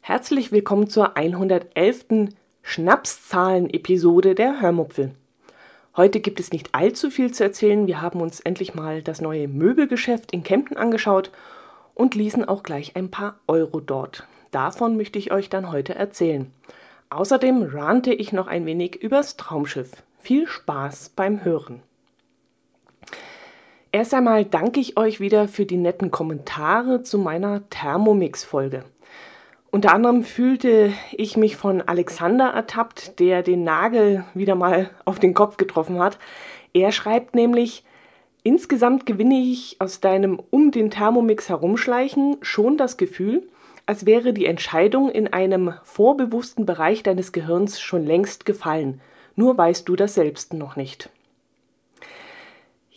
Herzlich willkommen zur 111. Schnapszahlen-Episode der Hörmupfel. Heute gibt es nicht allzu viel zu erzählen. Wir haben uns endlich mal das neue Möbelgeschäft in Kempten angeschaut und ließen auch gleich ein paar Euro dort. Davon möchte ich euch dann heute erzählen. Außerdem rante ich noch ein wenig übers Traumschiff. Viel Spaß beim Hören. Erst einmal danke ich euch wieder für die netten Kommentare zu meiner Thermomix-Folge. Unter anderem fühlte ich mich von Alexander ertappt, der den Nagel wieder mal auf den Kopf getroffen hat. Er schreibt nämlich, insgesamt gewinne ich aus deinem um den Thermomix herumschleichen schon das Gefühl, als wäre die Entscheidung in einem vorbewussten Bereich deines Gehirns schon längst gefallen. Nur weißt du das selbst noch nicht.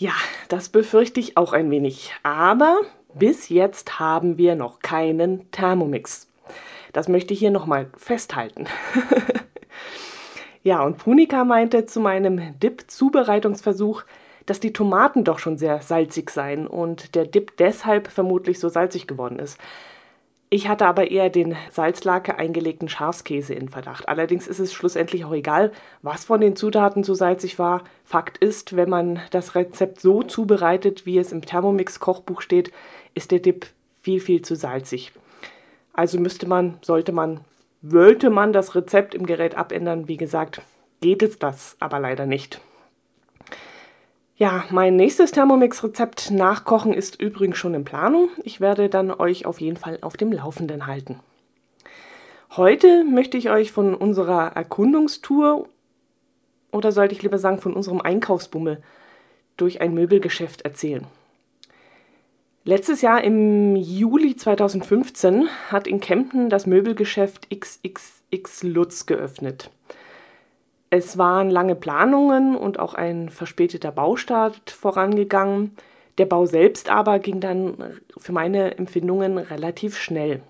Ja, das befürchte ich auch ein wenig. Aber bis jetzt haben wir noch keinen Thermomix. Das möchte ich hier nochmal festhalten. ja, und Punika meinte zu meinem Dip-Zubereitungsversuch, dass die Tomaten doch schon sehr salzig seien und der Dip deshalb vermutlich so salzig geworden ist. Ich hatte aber eher den Salzlake eingelegten Schafskäse in Verdacht. Allerdings ist es schlussendlich auch egal, was von den Zutaten so salzig war. Fakt ist, wenn man das Rezept so zubereitet, wie es im Thermomix-Kochbuch steht, ist der Dip viel, viel zu salzig. Also müsste man, sollte man, wollte man das Rezept im Gerät abändern. Wie gesagt, geht es das aber leider nicht. Ja, mein nächstes Thermomix-Rezept nachkochen ist übrigens schon in Planung. Ich werde dann euch auf jeden Fall auf dem Laufenden halten. Heute möchte ich euch von unserer Erkundungstour oder sollte ich lieber sagen von unserem Einkaufsbummel durch ein Möbelgeschäft erzählen. Letztes Jahr im Juli 2015 hat in Kempten das Möbelgeschäft XXX Lutz geöffnet. Es waren lange Planungen und auch ein verspäteter Baustart vorangegangen. Der Bau selbst aber ging dann für meine Empfindungen relativ schnell.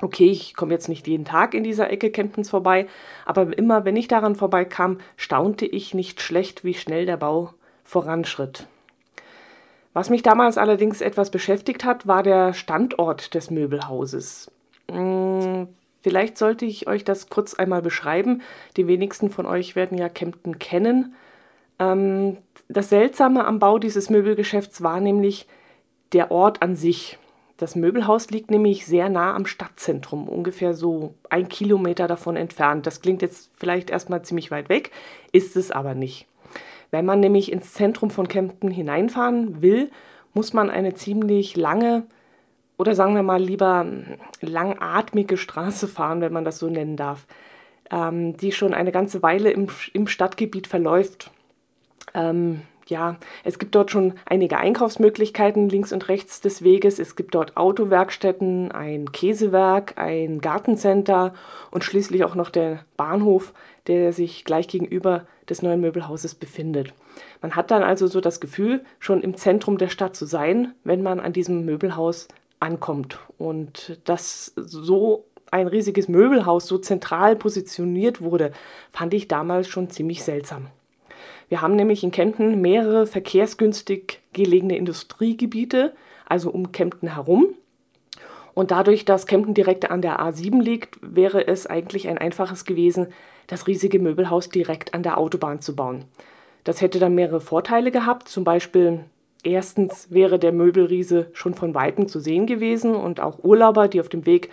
Okay, ich komme jetzt nicht jeden Tag in dieser Ecke Kemptens vorbei, aber immer wenn ich daran vorbeikam, staunte ich nicht schlecht, wie schnell der Bau voranschritt. Was mich damals allerdings etwas beschäftigt hat, war der Standort des Möbelhauses. Vielleicht sollte ich euch das kurz einmal beschreiben. Die wenigsten von euch werden ja Kempten kennen. Ähm, das Seltsame am Bau dieses Möbelgeschäfts war nämlich der Ort an sich. Das Möbelhaus liegt nämlich sehr nah am Stadtzentrum, ungefähr so ein Kilometer davon entfernt. Das klingt jetzt vielleicht erstmal ziemlich weit weg, ist es aber nicht. Wenn man nämlich ins Zentrum von Kempten hineinfahren will, muss man eine ziemlich lange oder sagen wir mal lieber langatmige Straße fahren, wenn man das so nennen darf, ähm, die schon eine ganze Weile im, im Stadtgebiet verläuft. Ähm, ja, es gibt dort schon einige Einkaufsmöglichkeiten links und rechts des Weges. Es gibt dort Autowerkstätten, ein Käsewerk, ein Gartencenter und schließlich auch noch der Bahnhof, der sich gleich gegenüber des neuen Möbelhauses befindet. Man hat dann also so das Gefühl, schon im Zentrum der Stadt zu sein, wenn man an diesem Möbelhaus ankommt. Und dass so ein riesiges Möbelhaus so zentral positioniert wurde, fand ich damals schon ziemlich seltsam. Wir haben nämlich in Kempten mehrere verkehrsgünstig gelegene Industriegebiete, also um Kempten herum. Und dadurch, dass Kempten direkt an der A7 liegt, wäre es eigentlich ein einfaches gewesen, das riesige Möbelhaus direkt an der Autobahn zu bauen. Das hätte dann mehrere Vorteile gehabt. Zum Beispiel erstens wäre der Möbelriese schon von weitem zu sehen gewesen und auch Urlauber, die auf dem Weg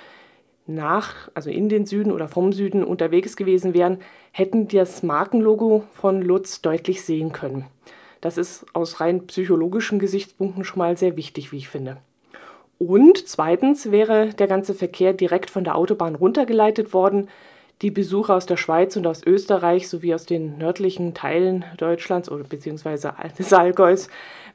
nach, also in den Süden oder vom Süden unterwegs gewesen wären, hätten das Markenlogo von Lutz deutlich sehen können. Das ist aus rein psychologischen Gesichtspunkten schon mal sehr wichtig, wie ich finde. Und zweitens wäre der ganze Verkehr direkt von der Autobahn runtergeleitet worden. Die Besucher aus der Schweiz und aus Österreich sowie aus den nördlichen Teilen Deutschlands oder beziehungsweise des Allgäus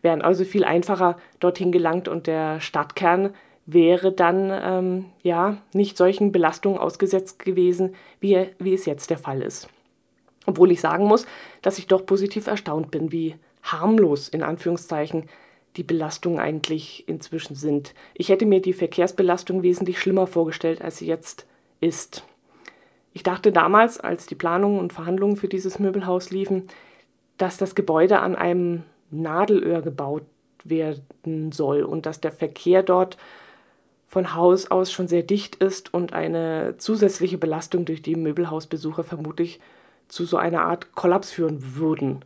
wären also viel einfacher dorthin gelangt und der Stadtkern wäre dann ähm, ja nicht solchen Belastungen ausgesetzt gewesen, wie, wie es jetzt der Fall ist. Obwohl ich sagen muss, dass ich doch positiv erstaunt bin, wie harmlos in Anführungszeichen die Belastungen eigentlich inzwischen sind. Ich hätte mir die Verkehrsbelastung wesentlich schlimmer vorgestellt, als sie jetzt ist. Ich dachte damals, als die Planungen und Verhandlungen für dieses Möbelhaus liefen, dass das Gebäude an einem Nadelöhr gebaut werden soll und dass der Verkehr dort von Haus aus schon sehr dicht ist und eine zusätzliche Belastung durch die Möbelhausbesucher vermutlich zu so einer Art Kollaps führen würden.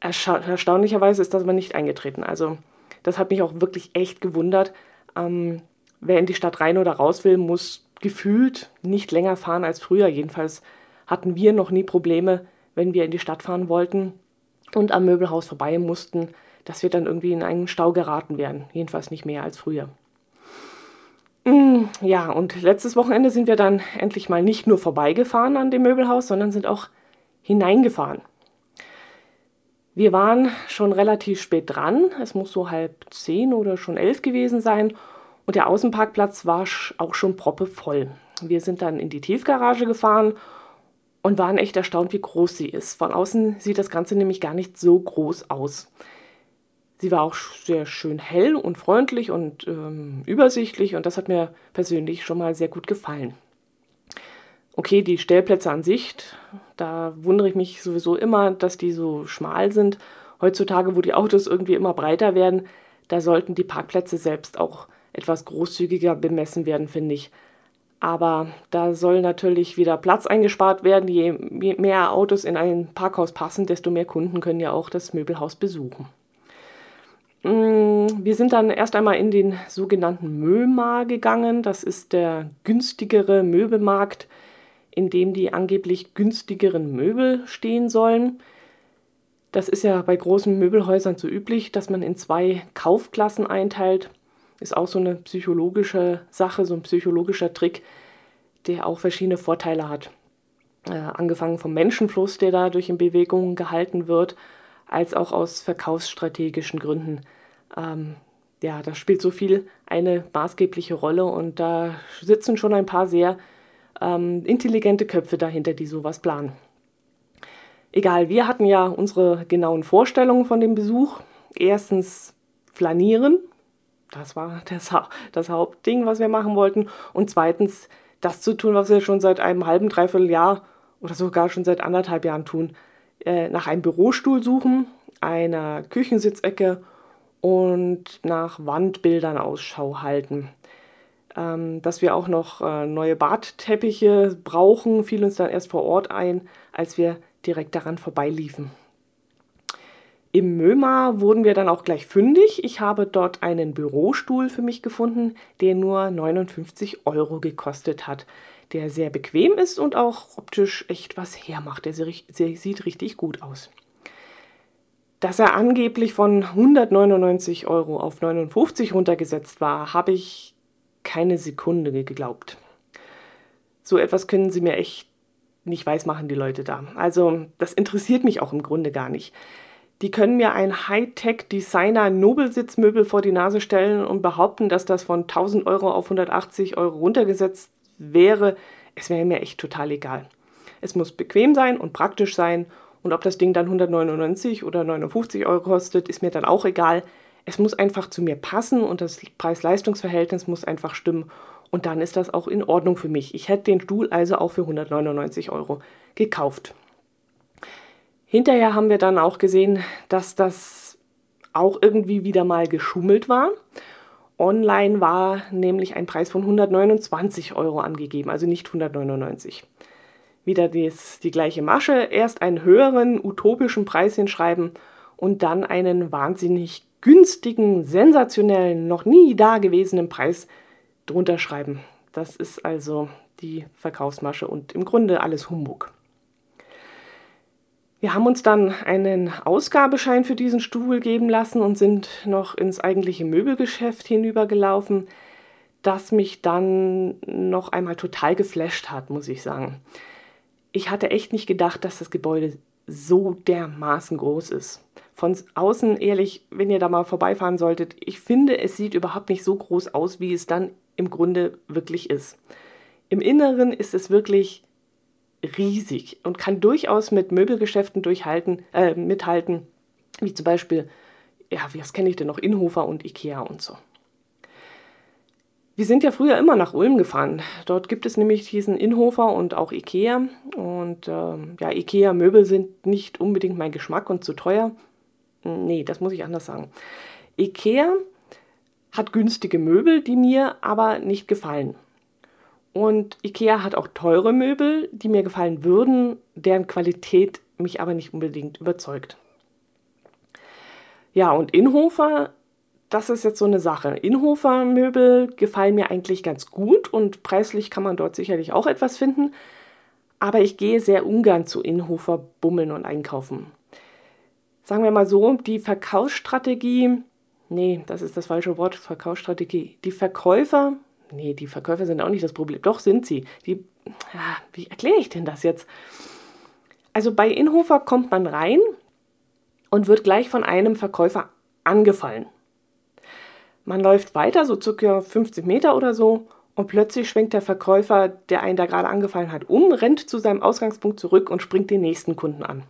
Ersta erstaunlicherweise ist das aber nicht eingetreten. Also das hat mich auch wirklich echt gewundert. Ähm, wer in die Stadt rein oder raus will, muss gefühlt nicht länger fahren als früher. Jedenfalls hatten wir noch nie Probleme, wenn wir in die Stadt fahren wollten und am Möbelhaus vorbei mussten, dass wir dann irgendwie in einen Stau geraten wären. Jedenfalls nicht mehr als früher. Mm, ja, und letztes Wochenende sind wir dann endlich mal nicht nur vorbeigefahren an dem Möbelhaus, sondern sind auch hineingefahren. Wir waren schon relativ spät dran. Es muss so halb zehn oder schon elf gewesen sein. Und der Außenparkplatz war auch schon proppevoll. Wir sind dann in die Tiefgarage gefahren und waren echt erstaunt, wie groß sie ist. Von außen sieht das Ganze nämlich gar nicht so groß aus. Sie war auch sehr schön hell und freundlich und ähm, übersichtlich und das hat mir persönlich schon mal sehr gut gefallen. Okay, die Stellplätze an sich, da wundere ich mich sowieso immer, dass die so schmal sind. Heutzutage, wo die Autos irgendwie immer breiter werden, da sollten die Parkplätze selbst auch etwas großzügiger bemessen werden, finde ich. Aber da soll natürlich wieder Platz eingespart werden. Je mehr Autos in ein Parkhaus passen, desto mehr Kunden können ja auch das Möbelhaus besuchen. Mm, wir sind dann erst einmal in den sogenannten Mömar gegangen. Das ist der günstigere Möbelmarkt, in dem die angeblich günstigeren Möbel stehen sollen. Das ist ja bei großen Möbelhäusern so üblich, dass man in zwei Kaufklassen einteilt ist auch so eine psychologische Sache, so ein psychologischer Trick, der auch verschiedene Vorteile hat. Äh, angefangen vom Menschenfluss, der dadurch in Bewegung gehalten wird, als auch aus verkaufsstrategischen Gründen. Ähm, ja, da spielt so viel eine maßgebliche Rolle und da sitzen schon ein paar sehr ähm, intelligente Köpfe dahinter, die sowas planen. Egal, wir hatten ja unsere genauen Vorstellungen von dem Besuch. Erstens flanieren, das war das, das Hauptding, was wir machen wollten. Und zweitens das zu tun, was wir schon seit einem halben, dreiviertel Jahr oder sogar schon seit anderthalb Jahren tun. Äh, nach einem Bürostuhl suchen, einer Küchensitzecke und nach Wandbildern Ausschau halten. Ähm, dass wir auch noch äh, neue Badteppiche brauchen, fiel uns dann erst vor Ort ein, als wir direkt daran vorbeiliefen. Im Möma wurden wir dann auch gleich fündig. Ich habe dort einen Bürostuhl für mich gefunden, der nur 59 Euro gekostet hat, der sehr bequem ist und auch optisch echt was hermacht. Der sieht richtig gut aus. Dass er angeblich von 199 Euro auf 59 runtergesetzt war, habe ich keine Sekunde geglaubt. So etwas können sie mir echt nicht weismachen, die Leute da. Also, das interessiert mich auch im Grunde gar nicht. Die können mir ein Hightech-Designer-Nobelsitzmöbel vor die Nase stellen und behaupten, dass das von 1000 Euro auf 180 Euro runtergesetzt wäre. Es wäre mir echt total egal. Es muss bequem sein und praktisch sein. Und ob das Ding dann 199 oder 59 Euro kostet, ist mir dann auch egal. Es muss einfach zu mir passen und das Preis-Leistungs-Verhältnis muss einfach stimmen. Und dann ist das auch in Ordnung für mich. Ich hätte den Stuhl also auch für 199 Euro gekauft. Hinterher haben wir dann auch gesehen, dass das auch irgendwie wieder mal geschummelt war. Online war nämlich ein Preis von 129 Euro angegeben, also nicht 199. Wieder dies, die gleiche Masche, erst einen höheren utopischen Preis hinschreiben und dann einen wahnsinnig günstigen, sensationellen, noch nie dagewesenen Preis drunter schreiben. Das ist also die Verkaufsmasche und im Grunde alles Humbug. Wir haben uns dann einen Ausgabeschein für diesen Stuhl geben lassen und sind noch ins eigentliche Möbelgeschäft hinübergelaufen, das mich dann noch einmal total geflasht hat, muss ich sagen. Ich hatte echt nicht gedacht, dass das Gebäude so dermaßen groß ist. Von außen, ehrlich, wenn ihr da mal vorbeifahren solltet, ich finde, es sieht überhaupt nicht so groß aus, wie es dann im Grunde wirklich ist. Im Inneren ist es wirklich riesig und kann durchaus mit Möbelgeschäften durchhalten, äh, mithalten, wie zum Beispiel, ja, was kenne ich denn noch, Inhofer und Ikea und so. Wir sind ja früher immer nach Ulm gefahren. Dort gibt es nämlich diesen Inhofer und auch Ikea. Und äh, ja, Ikea-Möbel sind nicht unbedingt mein Geschmack und zu teuer. Nee, das muss ich anders sagen. Ikea hat günstige Möbel, die mir aber nicht gefallen. Und Ikea hat auch teure Möbel, die mir gefallen würden, deren Qualität mich aber nicht unbedingt überzeugt. Ja, und Inhofer, das ist jetzt so eine Sache. Inhofer Möbel gefallen mir eigentlich ganz gut und preislich kann man dort sicherlich auch etwas finden. Aber ich gehe sehr ungern zu Inhofer bummeln und einkaufen. Sagen wir mal so, die Verkaufsstrategie, nee, das ist das falsche Wort, Verkaufsstrategie. Die Verkäufer, nee, die Verkäufer sind auch nicht das Problem. Doch sind sie. Die, ja, wie erkläre ich denn das jetzt? Also bei Inhofer kommt man rein und wird gleich von einem Verkäufer angefallen. Man läuft weiter, so circa 50 Meter oder so, und plötzlich schwenkt der Verkäufer, der einen da gerade angefallen hat, um, rennt zu seinem Ausgangspunkt zurück und springt den nächsten Kunden an.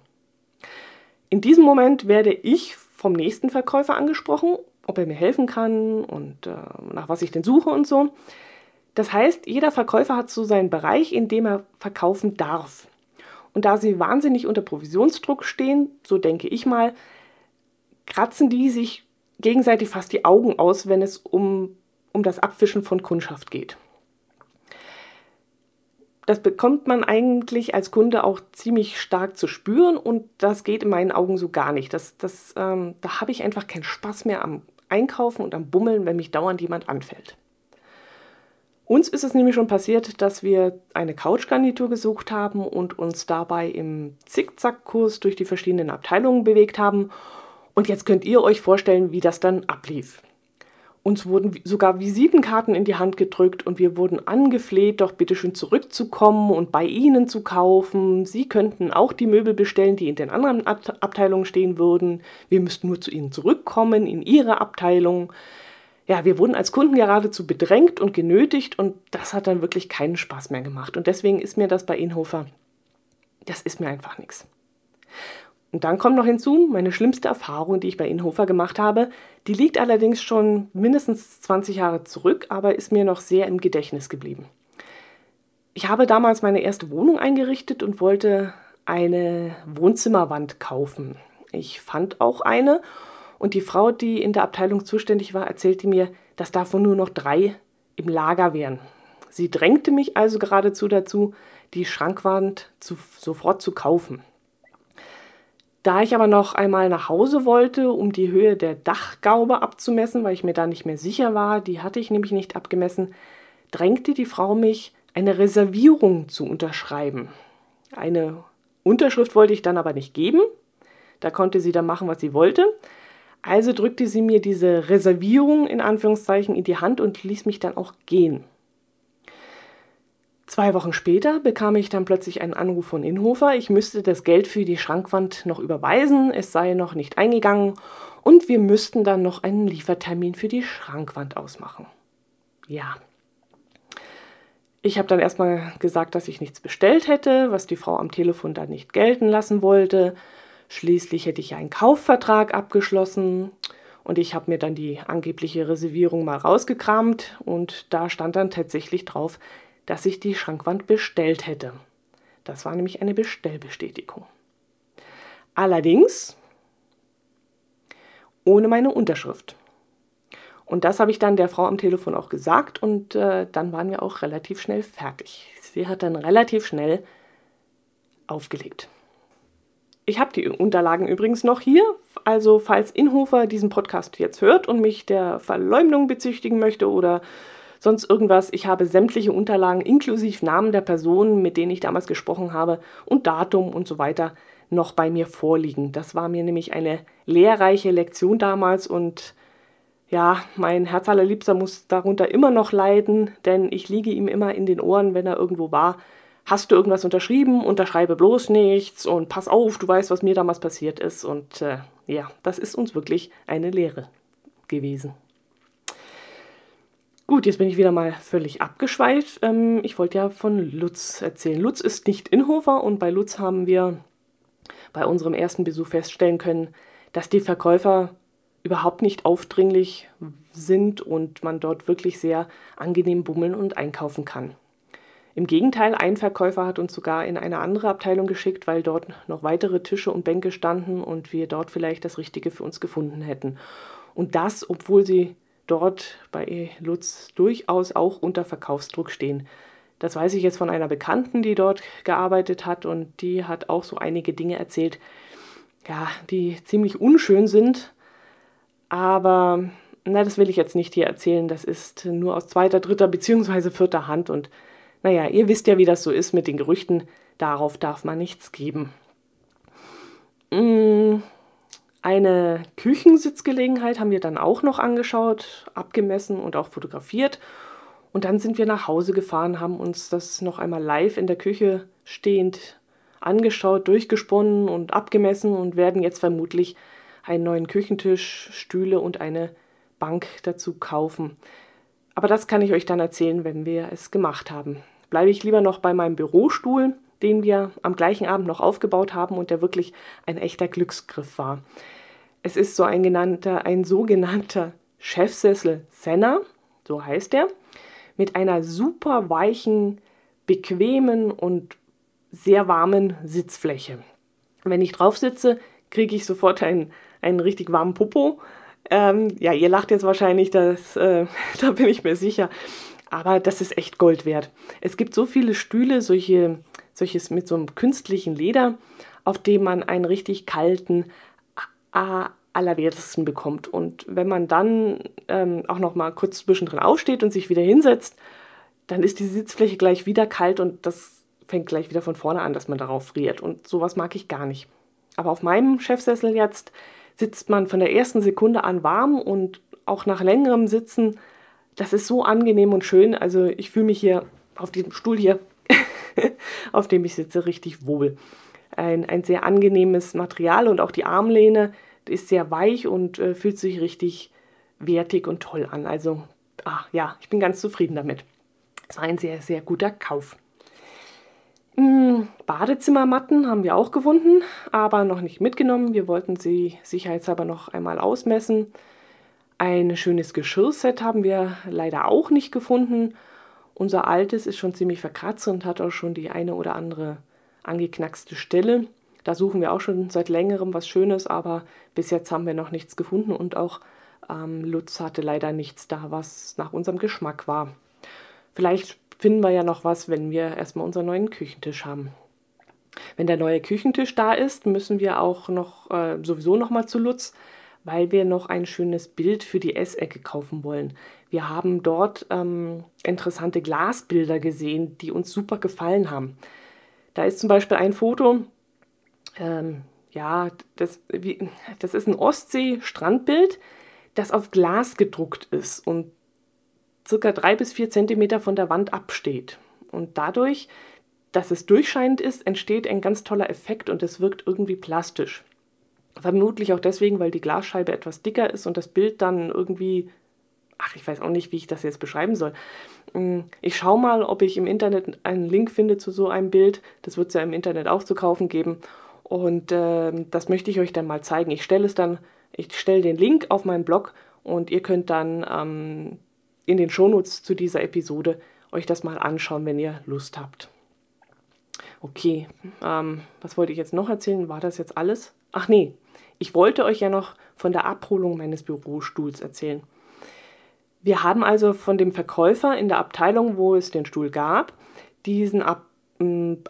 In diesem Moment werde ich vom nächsten Verkäufer angesprochen, ob er mir helfen kann und äh, nach was ich denn suche und so. Das heißt, jeder Verkäufer hat so seinen Bereich, in dem er verkaufen darf. Und da sie wahnsinnig unter Provisionsdruck stehen, so denke ich mal, kratzen die sich gegenseitig fast die Augen aus, wenn es um, um das Abfischen von Kundschaft geht. Das bekommt man eigentlich als Kunde auch ziemlich stark zu spüren und das geht in meinen Augen so gar nicht. Das, das, ähm, da habe ich einfach keinen Spaß mehr am Einkaufen und am Bummeln, wenn mich dauernd jemand anfällt. Uns ist es nämlich schon passiert, dass wir eine Couchgarnitur gesucht haben und uns dabei im Zickzackkurs durch die verschiedenen Abteilungen bewegt haben. Und jetzt könnt ihr euch vorstellen, wie das dann ablief. Uns wurden sogar Visitenkarten in die Hand gedrückt und wir wurden angefleht, doch bitte schön zurückzukommen und bei ihnen zu kaufen. Sie könnten auch die Möbel bestellen, die in den anderen Abteilungen stehen würden. Wir müssten nur zu ihnen zurückkommen in ihre Abteilung ja, wir wurden als Kunden geradezu bedrängt und genötigt und das hat dann wirklich keinen Spaß mehr gemacht. Und deswegen ist mir das bei Inhofer, das ist mir einfach nichts. Und dann kommt noch hinzu, meine schlimmste Erfahrung, die ich bei Inhofer gemacht habe, die liegt allerdings schon mindestens 20 Jahre zurück, aber ist mir noch sehr im Gedächtnis geblieben. Ich habe damals meine erste Wohnung eingerichtet und wollte eine Wohnzimmerwand kaufen. Ich fand auch eine und die Frau, die in der Abteilung zuständig war, erzählte mir, dass davon nur noch drei im Lager wären. Sie drängte mich also geradezu dazu, die Schrankwand zu, sofort zu kaufen. Da ich aber noch einmal nach Hause wollte, um die Höhe der Dachgaube abzumessen, weil ich mir da nicht mehr sicher war, die hatte ich nämlich nicht abgemessen, drängte die Frau mich, eine Reservierung zu unterschreiben. Eine Unterschrift wollte ich dann aber nicht geben. Da konnte sie dann machen, was sie wollte. Also drückte sie mir diese Reservierung in Anführungszeichen in die Hand und ließ mich dann auch gehen. Zwei Wochen später bekam ich dann plötzlich einen Anruf von Inhofer. Ich müsste das Geld für die Schrankwand noch überweisen, es sei noch nicht eingegangen und wir müssten dann noch einen Liefertermin für die Schrankwand ausmachen. Ja. Ich habe dann erstmal gesagt, dass ich nichts bestellt hätte, was die Frau am Telefon dann nicht gelten lassen wollte. Schließlich hätte ich einen Kaufvertrag abgeschlossen und ich habe mir dann die angebliche Reservierung mal rausgekramt und da stand dann tatsächlich drauf, dass ich die Schrankwand bestellt hätte. Das war nämlich eine Bestellbestätigung. Allerdings ohne meine Unterschrift. Und das habe ich dann der Frau am Telefon auch gesagt und äh, dann waren wir auch relativ schnell fertig. Sie hat dann relativ schnell aufgelegt. Ich habe die Unterlagen übrigens noch hier. Also falls Inhofer diesen Podcast jetzt hört und mich der Verleumdung bezichtigen möchte oder sonst irgendwas, ich habe sämtliche Unterlagen inklusive Namen der Personen, mit denen ich damals gesprochen habe und Datum und so weiter noch bei mir vorliegen. Das war mir nämlich eine lehrreiche Lektion damals und ja, mein Herz allerliebster muss darunter immer noch leiden, denn ich liege ihm immer in den Ohren, wenn er irgendwo war hast du irgendwas unterschrieben, unterschreibe bloß nichts und pass auf, du weißt, was mir damals passiert ist. Und äh, ja, das ist uns wirklich eine Lehre gewesen. Gut, jetzt bin ich wieder mal völlig abgeschweift. Ähm, ich wollte ja von Lutz erzählen. Lutz ist nicht Inhofer und bei Lutz haben wir bei unserem ersten Besuch feststellen können, dass die Verkäufer überhaupt nicht aufdringlich sind und man dort wirklich sehr angenehm bummeln und einkaufen kann. Im Gegenteil, ein Verkäufer hat uns sogar in eine andere Abteilung geschickt, weil dort noch weitere Tische und Bänke standen und wir dort vielleicht das Richtige für uns gefunden hätten. Und das, obwohl sie dort bei Lutz durchaus auch unter Verkaufsdruck stehen. Das weiß ich jetzt von einer Bekannten, die dort gearbeitet hat und die hat auch so einige Dinge erzählt, ja, die ziemlich unschön sind. Aber na, das will ich jetzt nicht hier erzählen. Das ist nur aus zweiter, dritter beziehungsweise vierter Hand und naja, ihr wisst ja, wie das so ist mit den Gerüchten. Darauf darf man nichts geben. Mm, eine Küchensitzgelegenheit haben wir dann auch noch angeschaut, abgemessen und auch fotografiert. Und dann sind wir nach Hause gefahren, haben uns das noch einmal live in der Küche stehend angeschaut, durchgesponnen und abgemessen und werden jetzt vermutlich einen neuen Küchentisch, Stühle und eine Bank dazu kaufen. Aber das kann ich euch dann erzählen, wenn wir es gemacht haben. Bleibe ich lieber noch bei meinem Bürostuhl, den wir am gleichen Abend noch aufgebaut haben und der wirklich ein echter Glücksgriff war. Es ist so ein genannter, ein sogenannter Chefsessel Senna, so heißt er mit einer super weichen, bequemen und sehr warmen Sitzfläche. Wenn ich drauf sitze, kriege ich sofort einen, einen richtig warmen Popo. Ähm, ja, ihr lacht jetzt wahrscheinlich, das, äh, da bin ich mir sicher. Aber das ist echt Gold wert. Es gibt so viele Stühle, solche, solches mit so einem künstlichen Leder, auf dem man einen richtig kalten, allerwertesten bekommt. Und wenn man dann ähm, auch noch mal kurz zwischendrin aufsteht und sich wieder hinsetzt, dann ist die Sitzfläche gleich wieder kalt und das fängt gleich wieder von vorne an, dass man darauf friert. Und sowas mag ich gar nicht. Aber auf meinem Chefsessel jetzt sitzt man von der ersten Sekunde an warm und auch nach längerem Sitzen, das ist so angenehm und schön. Also ich fühle mich hier auf diesem Stuhl hier, auf dem ich sitze, richtig wohl. Ein, ein sehr angenehmes Material und auch die Armlehne ist sehr weich und äh, fühlt sich richtig wertig und toll an. Also, ach, ja, ich bin ganz zufrieden damit. Es war ein sehr, sehr guter Kauf. Hm, Badezimmermatten haben wir auch gefunden, aber noch nicht mitgenommen. Wir wollten sie sicherheitshalber noch einmal ausmessen. Ein schönes Geschirrset haben wir leider auch nicht gefunden. Unser altes ist schon ziemlich verkratzt und hat auch schon die eine oder andere angeknackste Stelle. Da suchen wir auch schon seit längerem was Schönes, aber bis jetzt haben wir noch nichts gefunden und auch ähm, Lutz hatte leider nichts da, was nach unserem Geschmack war. Vielleicht finden wir ja noch was, wenn wir erstmal unseren neuen Küchentisch haben. Wenn der neue Küchentisch da ist, müssen wir auch noch äh, sowieso noch mal zu Lutz, weil wir noch ein schönes Bild für die Essecke kaufen wollen. Wir haben dort ähm, interessante Glasbilder gesehen, die uns super gefallen haben. Da ist zum Beispiel ein Foto, ähm, ja, das, wie, das ist ein Ostsee-Strandbild, das auf Glas gedruckt ist und circa drei bis vier Zentimeter von der Wand absteht. Und dadurch, dass es durchscheinend ist, entsteht ein ganz toller Effekt und es wirkt irgendwie plastisch. Vermutlich auch deswegen, weil die Glasscheibe etwas dicker ist und das Bild dann irgendwie, ach, ich weiß auch nicht, wie ich das jetzt beschreiben soll. Hm, ich schaue mal, ob ich im Internet einen Link finde zu so einem Bild. Das wird es ja im Internet auch zu kaufen geben. Und äh, das möchte ich euch dann mal zeigen. Ich stelle es dann, ich stelle den Link auf meinen Blog und ihr könnt dann ähm, in den Shownotes zu dieser Episode euch das mal anschauen, wenn ihr Lust habt. Okay, ähm, was wollte ich jetzt noch erzählen? War das jetzt alles? Ach nee, ich wollte euch ja noch von der Abholung meines Bürostuhls erzählen. Wir haben also von dem Verkäufer in der Abteilung, wo es den Stuhl gab, diesen Ab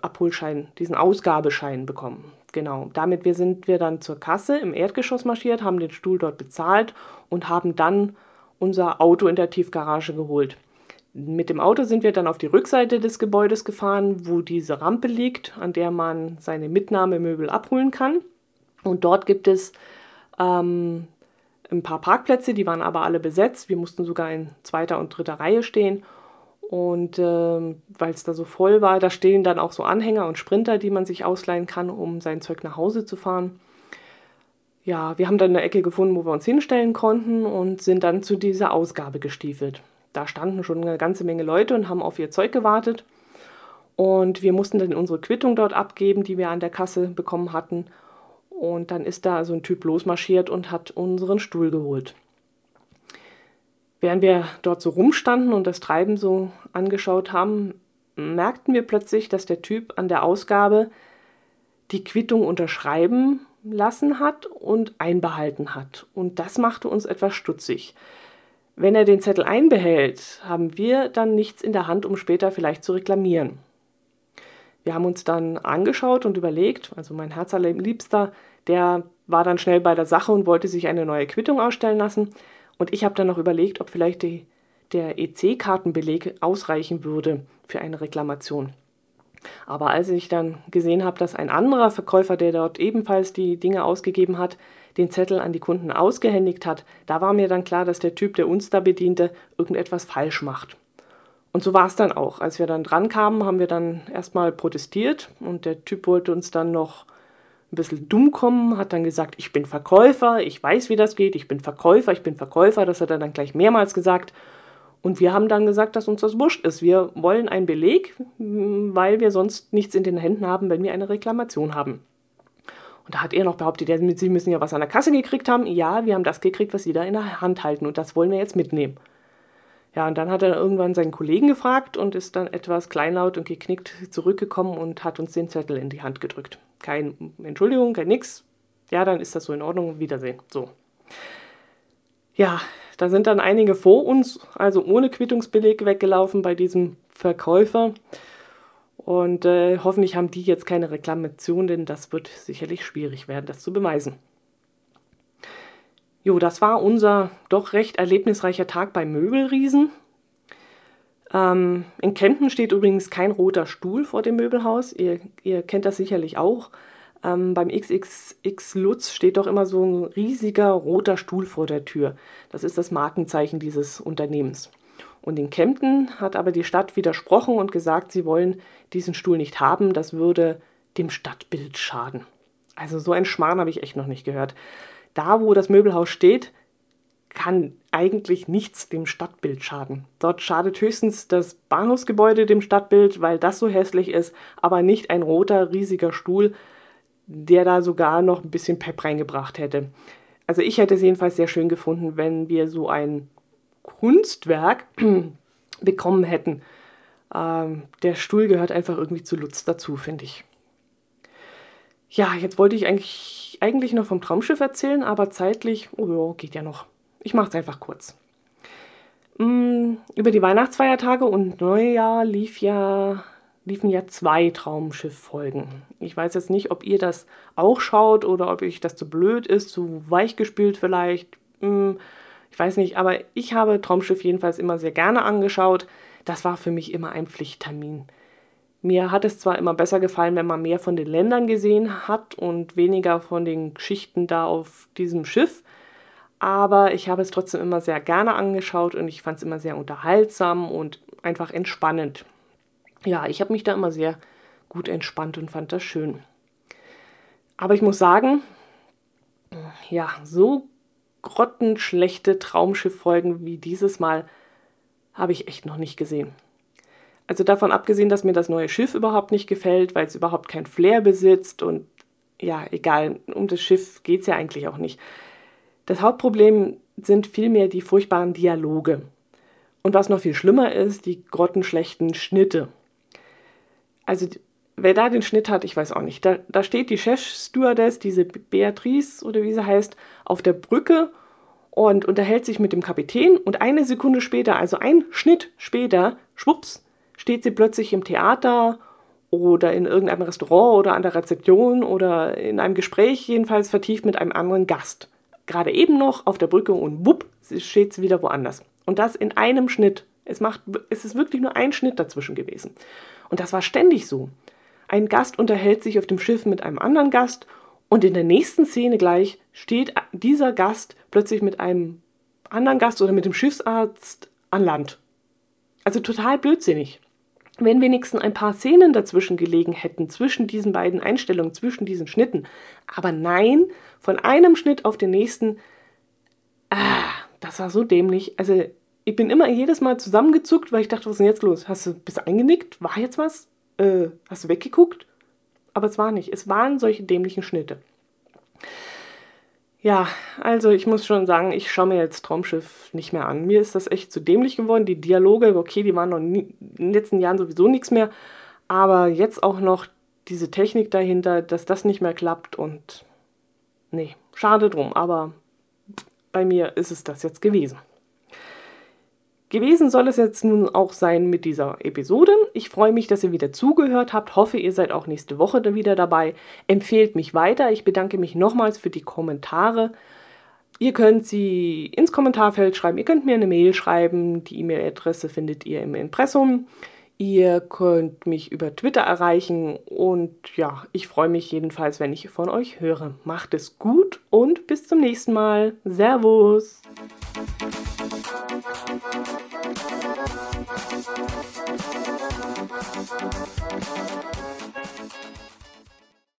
Abholschein, diesen Ausgabeschein bekommen. Genau, damit wir sind wir dann zur Kasse im Erdgeschoss marschiert, haben den Stuhl dort bezahlt und haben dann unser Auto in der Tiefgarage geholt. Mit dem Auto sind wir dann auf die Rückseite des Gebäudes gefahren, wo diese Rampe liegt, an der man seine Mitnahmemöbel abholen kann. Und dort gibt es ähm, ein paar Parkplätze, die waren aber alle besetzt. Wir mussten sogar in zweiter und dritter Reihe stehen. Und äh, weil es da so voll war, da stehen dann auch so Anhänger und Sprinter, die man sich ausleihen kann, um sein Zeug nach Hause zu fahren. Ja, wir haben dann eine Ecke gefunden, wo wir uns hinstellen konnten und sind dann zu dieser Ausgabe gestiefelt. Da standen schon eine ganze Menge Leute und haben auf ihr Zeug gewartet. Und wir mussten dann unsere Quittung dort abgeben, die wir an der Kasse bekommen hatten. Und dann ist da so ein Typ losmarschiert und hat unseren Stuhl geholt. Während wir dort so rumstanden und das Treiben so angeschaut haben, merkten wir plötzlich, dass der Typ an der Ausgabe die Quittung unterschreiben lassen hat und einbehalten hat. Und das machte uns etwas stutzig. Wenn er den Zettel einbehält, haben wir dann nichts in der Hand, um später vielleicht zu reklamieren. Wir haben uns dann angeschaut und überlegt, also mein Herzallerliebster, der war dann schnell bei der Sache und wollte sich eine neue Quittung ausstellen lassen. Und ich habe dann noch überlegt, ob vielleicht die, der EC-Kartenbeleg ausreichen würde für eine Reklamation. Aber als ich dann gesehen habe, dass ein anderer Verkäufer, der dort ebenfalls die Dinge ausgegeben hat, den Zettel an die Kunden ausgehändigt hat, da war mir dann klar, dass der Typ, der uns da bediente, irgendetwas falsch macht. Und so war es dann auch. Als wir dann dran kamen, haben wir dann erstmal protestiert und der Typ wollte uns dann noch ein bisschen dumm kommen, hat dann gesagt, ich bin Verkäufer, ich weiß, wie das geht, ich bin Verkäufer, ich bin Verkäufer, das hat er dann gleich mehrmals gesagt. Und wir haben dann gesagt, dass uns das wurscht ist. Wir wollen einen Beleg, weil wir sonst nichts in den Händen haben, wenn wir eine Reklamation haben. Und da hat er noch behauptet, Sie müssen ja was an der Kasse gekriegt haben. Ja, wir haben das gekriegt, was Sie da in der Hand halten und das wollen wir jetzt mitnehmen. Ja, und dann hat er irgendwann seinen Kollegen gefragt und ist dann etwas kleinlaut und geknickt zurückgekommen und hat uns den Zettel in die Hand gedrückt. Kein Entschuldigung, kein nix. Ja, dann ist das so in Ordnung. Wiedersehen. So. Ja, da sind dann einige vor uns, also ohne Quittungsbeleg weggelaufen bei diesem Verkäufer. Und äh, hoffentlich haben die jetzt keine Reklamation, denn das wird sicherlich schwierig werden, das zu beweisen. Jo, das war unser doch recht erlebnisreicher Tag bei Möbelriesen. Ähm, in Kempten steht übrigens kein roter Stuhl vor dem Möbelhaus. Ihr, ihr kennt das sicherlich auch. Ähm, beim XXX Lutz steht doch immer so ein riesiger roter Stuhl vor der Tür. Das ist das Markenzeichen dieses Unternehmens. Und in Kempten hat aber die Stadt widersprochen und gesagt, sie wollen diesen Stuhl nicht haben, das würde dem Stadtbild schaden. Also so ein Schmarrn habe ich echt noch nicht gehört. Da, wo das Möbelhaus steht, kann eigentlich nichts dem Stadtbild schaden. Dort schadet höchstens das Bahnhofsgebäude dem Stadtbild, weil das so hässlich ist, aber nicht ein roter, riesiger Stuhl, der da sogar noch ein bisschen Pep reingebracht hätte. Also ich hätte es jedenfalls sehr schön gefunden, wenn wir so ein Kunstwerk bekommen hätten. Ähm, der Stuhl gehört einfach irgendwie zu Lutz dazu, finde ich. Ja, jetzt wollte ich eigentlich, eigentlich noch vom Traumschiff erzählen, aber zeitlich, oh ja, geht ja noch. Ich mache es einfach kurz. Mm, über die Weihnachtsfeiertage und Neujahr lief ja liefen ja zwei Traumschiff-Folgen. Ich weiß jetzt nicht, ob ihr das auch schaut oder ob euch das zu blöd ist, zu weichgespült vielleicht. Hm, ich weiß nicht, aber ich habe Traumschiff jedenfalls immer sehr gerne angeschaut. Das war für mich immer ein Pflichttermin. Mir hat es zwar immer besser gefallen, wenn man mehr von den Ländern gesehen hat und weniger von den Geschichten da auf diesem Schiff, aber ich habe es trotzdem immer sehr gerne angeschaut und ich fand es immer sehr unterhaltsam und einfach entspannend ja, ich habe mich da immer sehr gut entspannt und fand das schön. Aber ich muss sagen, ja, so grottenschlechte Traumschifffolgen wie dieses Mal habe ich echt noch nicht gesehen. Also davon abgesehen, dass mir das neue Schiff überhaupt nicht gefällt, weil es überhaupt kein Flair besitzt und ja, egal, um das Schiff geht es ja eigentlich auch nicht. Das Hauptproblem sind vielmehr die furchtbaren Dialoge. Und was noch viel schlimmer ist, die grottenschlechten Schnitte also wer da den Schnitt hat, ich weiß auch nicht. Da, da steht die Chefstewardess, diese Beatrice oder wie sie heißt, auf der Brücke und unterhält sich mit dem Kapitän und eine Sekunde später, also ein Schnitt später, schwupps, steht sie plötzlich im Theater oder in irgendeinem Restaurant oder an der Rezeption oder in einem Gespräch jedenfalls vertieft mit einem anderen Gast. Gerade eben noch auf der Brücke und wupp, steht sie wieder woanders. Und das in einem Schnitt. Es, macht, es ist wirklich nur ein Schnitt dazwischen gewesen. Und das war ständig so. Ein Gast unterhält sich auf dem Schiff mit einem anderen Gast und in der nächsten Szene gleich steht dieser Gast plötzlich mit einem anderen Gast oder mit dem Schiffsarzt an Land. Also total blödsinnig. Wenn wenigstens ein paar Szenen dazwischen gelegen hätten, zwischen diesen beiden Einstellungen, zwischen diesen Schnitten. Aber nein, von einem Schnitt auf den nächsten, ah, das war so dämlich. Also ich bin immer jedes Mal zusammengezuckt, weil ich dachte, was ist denn jetzt los? Hast du, bist du eingenickt? War jetzt was? Äh, hast du weggeguckt? Aber es war nicht. Es waren solche dämlichen Schnitte. Ja, also ich muss schon sagen, ich schaue mir jetzt Traumschiff nicht mehr an. Mir ist das echt zu dämlich geworden. Die Dialoge, okay, die waren noch nie, in den letzten Jahren sowieso nichts mehr. Aber jetzt auch noch diese Technik dahinter, dass das nicht mehr klappt und Nee, schade drum, aber bei mir ist es das jetzt gewesen. Gewesen soll es jetzt nun auch sein mit dieser Episode. Ich freue mich, dass ihr wieder zugehört habt. Hoffe, ihr seid auch nächste Woche dann wieder dabei. Empfehlt mich weiter. Ich bedanke mich nochmals für die Kommentare. Ihr könnt sie ins Kommentarfeld schreiben. Ihr könnt mir eine Mail schreiben. Die E-Mail-Adresse findet ihr im Impressum. Ihr könnt mich über Twitter erreichen und ja, ich freue mich jedenfalls, wenn ich von euch höre. Macht es gut und bis zum nächsten Mal. Servus!